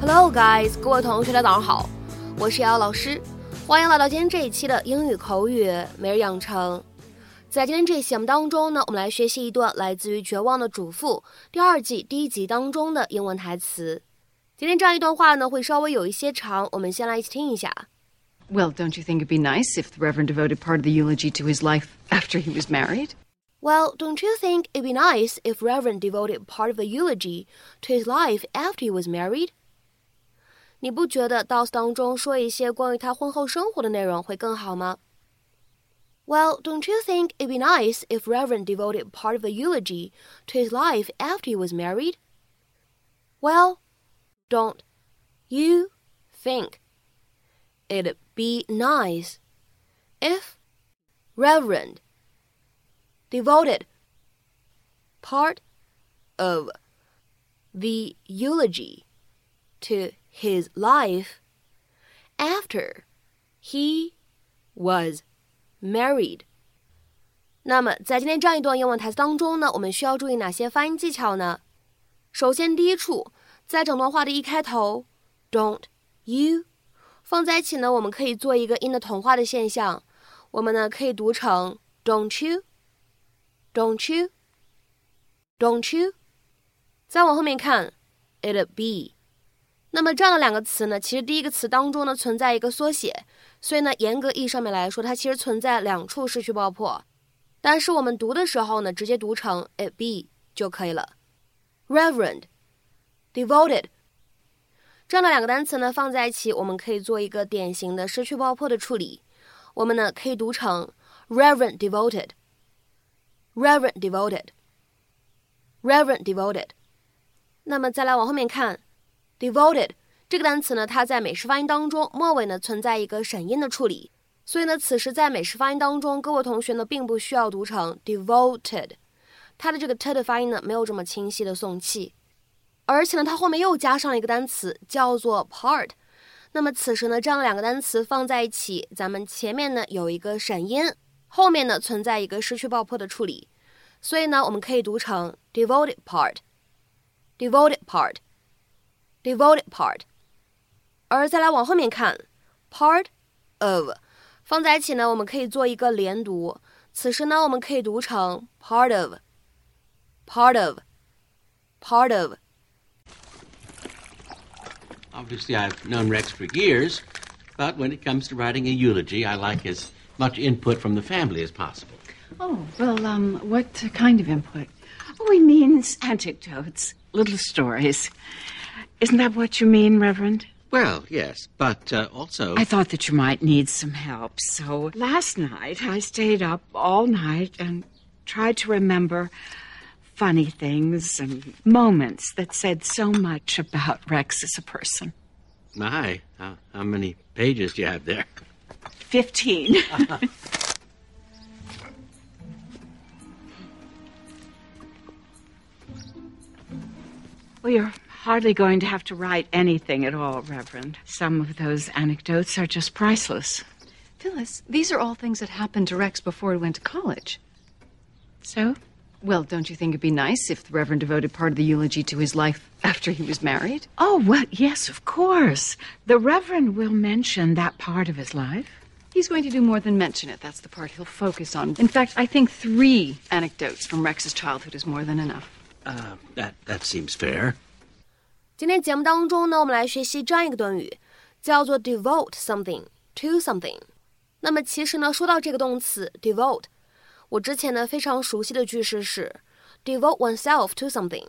Hello, guys，各位同学，大家早上好，我是瑶瑶老师，欢迎来到今天这一期的英语口语每日养成。在今天这期节目当中呢，我们来学习一段来自于《绝望的主妇》第二季第一集当中的英文台词。今天这样一段话呢，会稍微有一些长，我们先来一起听一下。Well, don't you think it'd be nice if the Reverend devoted part of the eulogy to his life after he was married? Well, don't you think it'd be nice if Reverend devoted part of the eulogy to his life after he was married? 你不觉得 Doss 当中说一些关于他婚后生活的内容会更好吗？Well, don't you think it'd be nice if Reverend devoted part of the eulogy to his life after he was married? Well, don't you think it'd be nice if Reverend devoted part of the eulogy to his life after he was married. 那么，在今天这样一段英文台词当中呢，我们需要注意哪些发音技巧呢？首先，第一处， 在整段话的一开头，don't you 放在一起呢，我们可以做一个 in 的同化的现象，我们呢可以读成 don't you，don't you，don't you。再往后面看，it be。那么这样的两个词呢，其实第一个词当中呢存在一个缩写，所以呢严格意义上面来说，它其实存在两处失去爆破。但是我们读的时候呢，直接读成 it be 就可以了。Reverend Devoted，这样的两个单词呢放在一起，我们可以做一个典型的失去爆破的处理。我们呢可以读成 Reverend devoted，Reverend devoted，Reverend devoted。那么再来往后面看。devoted 这个单词呢，它在美式发音当中末尾呢存在一个省音的处理，所以呢，此时在美式发音当中，各位同学呢并不需要读成 devoted，它的这个 t 的发音呢没有这么清晰的送气，而且呢，它后面又加上了一个单词叫做 part，那么此时呢，这样两个单词放在一起，咱们前面呢有一个闪音，后面呢存在一个失去爆破的处理，所以呢，我们可以读成 devoted part，devoted part。devoted part，而再来往后面看，part of，放在一起呢，我们可以做一个连读。此时呢，我们可以读成 part of，part of，part of。Obviously, I've known Rex for years, but when it comes to writing a eulogy, I like as much input from the family as possible. Oh, well, um, what kind of input? Oh, he means anecdotes, little stories. Isn't that what you mean, Reverend? Well, yes, but uh, also. I thought that you might need some help, so last night I stayed up all night and tried to remember funny things and moments that said so much about Rex as a person. My, how, how many pages do you have there? Fifteen. well, you're hardly going to have to write anything at all, Reverend. Some of those anecdotes are just priceless. Phyllis, these are all things that happened to Rex before he went to college. So? Well, don't you think it'd be nice if the Reverend devoted part of the eulogy to his life after he was married? Oh, well, yes, of course. The Reverend will mention that part of his life. He's going to do more than mention it. That's the part he'll focus on. In fact, I think three anecdotes from Rex's childhood is more than enough. Uh, that that seems fair. 今天节目当中呢，我们来学习这样一个短语，叫做 devote something to something。那么其实呢，说到这个动词 devote， 我之前呢非常熟悉的句式是 devote oneself to something。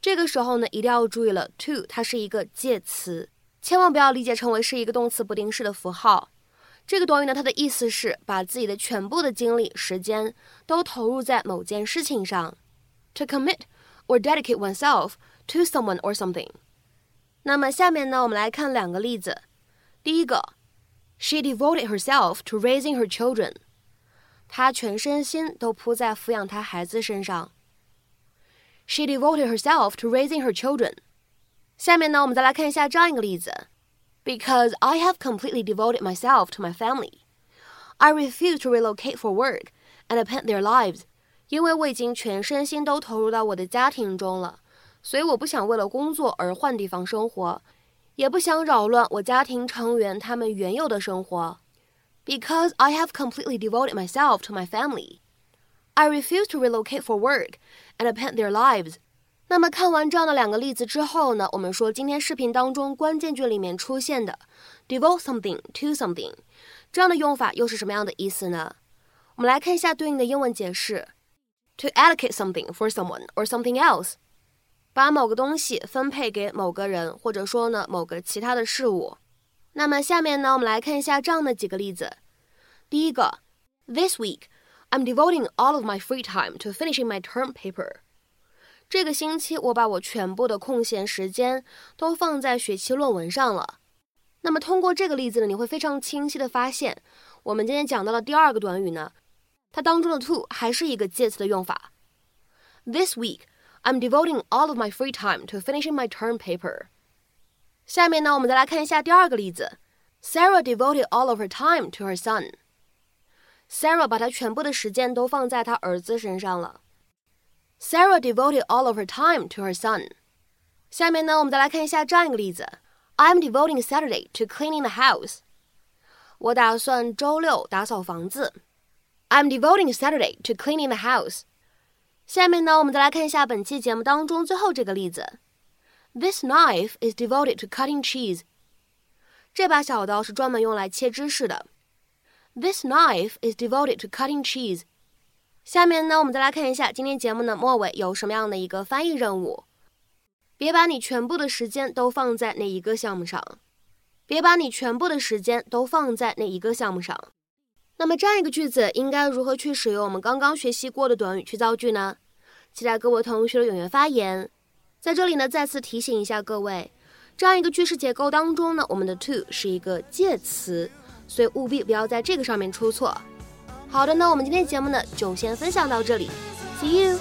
这个时候呢，一定要注意了，to 它是一个介词，千万不要理解成为是一个动词不定式的符号。这个短语呢，它的意思是把自己的全部的精力、时间都投入在某件事情上，to commit or dedicate oneself。to someone or something。那么下面呢，我们来看两个例子。第一个，She devoted herself to raising her children。她全身心都扑在抚养她孩子身上。She devoted herself to raising her children。下面呢，我们再来看一下这样一个例子 Because I have completely devoted myself to my family. I refuse to relocate for work and append their lives. 因为我已经全身心都投入到我的家庭中了，所以我不想为了工作而换地方生活，也不想扰乱我家庭成员他们原有的生活。Because I have completely devoted myself to my family, I refuse to relocate for work and append their lives. 那么看完这样的两个例子之后呢，我们说今天视频当中关键句里面出现的 devote something to something 这样的用法又是什么样的意思呢？我们来看一下对应的英文解释：to allocate something for someone or something else，把某个东西分配给某个人，或者说呢某个其他的事物。 那么下面呢，我们来看一下这样的几个例子。第一个，This week I'm devoting all of my free time to finishing my term paper。这个星期我把我全部的空闲时间都放在学期论文上了。那么通过这个例子呢，你会非常清晰的发现，我们今天讲到的第二个短语呢，它当中的 to 还是一个介词的用法。This week I'm devoting all of my free time to finishing my term paper。 下面呢，我们再来看一下第二个例子。Sarah devoted all of her time to her son。Sarah 把她全部的时间都放在她儿子身上了。Sarah devoted all of her time to her son。下面呢，我们再来看一下这样一个例子：I'm devoting Saturday to cleaning the house。我打算周六打扫房子。I'm devoting Saturday to cleaning the house。下面呢，我们再来看一下本期节目当中最后这个例子 ：This knife is devoted to cutting cheese。这把小刀是专门用来切芝士的。This knife is devoted to cutting cheese。下面呢，我们再来看一下今天节目的末尾有什么样的一个翻译任务。别把你全部的时间都放在那一个项目上。别把你全部的时间都放在那一个项目上。那么这样一个句子应该如何去使用我们刚刚学习过的短语去造句呢？期待各位同学的踊跃发言。在这里呢，再次提醒一下各位，这样一个句式结构当中呢，我们的 to 是一个介词，所以务必不要在这个上面出错。好的，那我们今天节目呢就先分享到这里，See you。